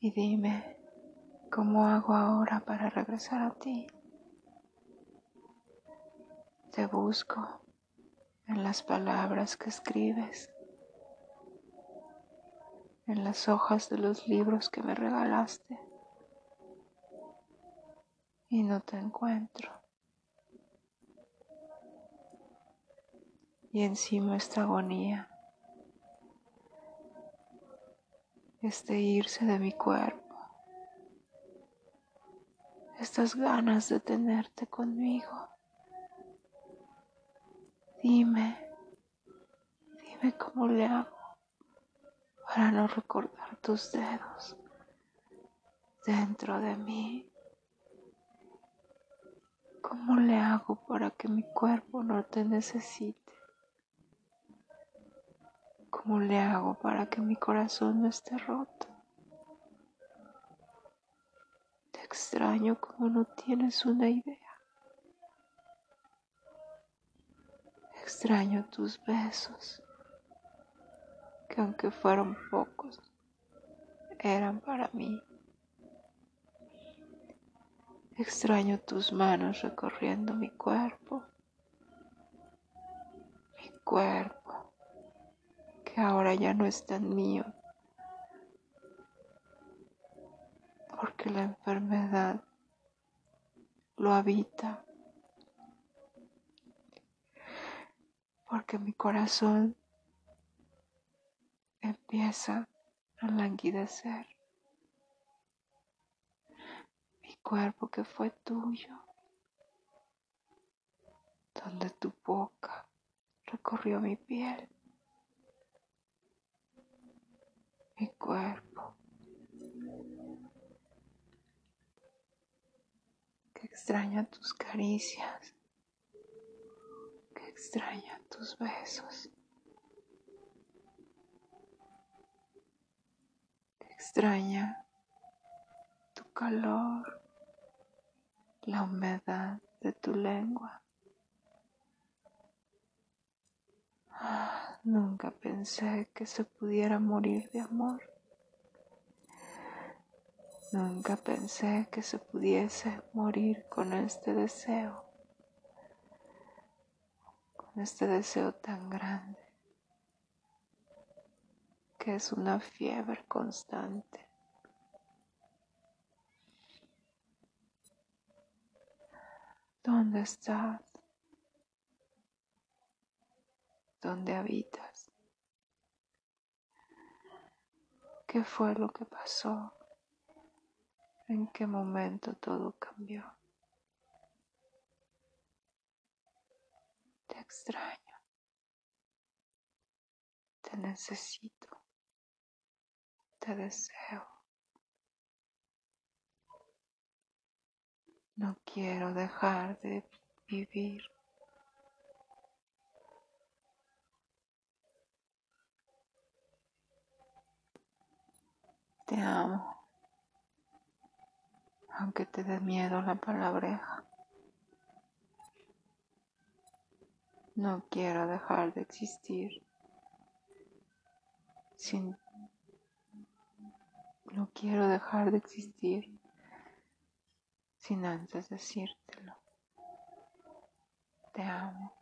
Y dime, ¿cómo hago ahora para regresar a ti? Te busco en las palabras que escribes, en las hojas de los libros que me regalaste y no te encuentro. Y encima esta agonía, este irse de mi cuerpo, estas ganas de tenerte conmigo. Dime, dime cómo le hago para no recordar tus dedos dentro de mí. ¿Cómo le hago para que mi cuerpo no te necesite? ¿Cómo le hago para que mi corazón no esté roto? Te extraño como no tienes una idea. Extraño tus besos, que aunque fueron pocos, eran para mí. Extraño tus manos recorriendo mi cuerpo, mi cuerpo, que ahora ya no es tan mío, porque la enfermedad lo habita, porque mi corazón empieza a languidecer. Cuerpo que fue tuyo, donde tu boca recorrió mi piel, mi cuerpo, que extraña tus caricias, que extraña tus besos. que extraña tu calor, la humedad de tu lengua. nunca pensé que se pudiera morir de amor. Nunca pensé que se pudiese morir con este deseo, con este deseo tan grande, que es una fiebre constante. ¿Dónde estás? ¿Dónde habitas? ¿Qué fue lo que pasó? ¿En qué momento todo cambió? Te extraño. Te necesito. Te deseo. No quiero dejar de vivir. Te amo, aunque te dé miedo la palabreja. No quiero dejar de existir sin... No quiero dejar de existir sin antes decírtelo. Te amo.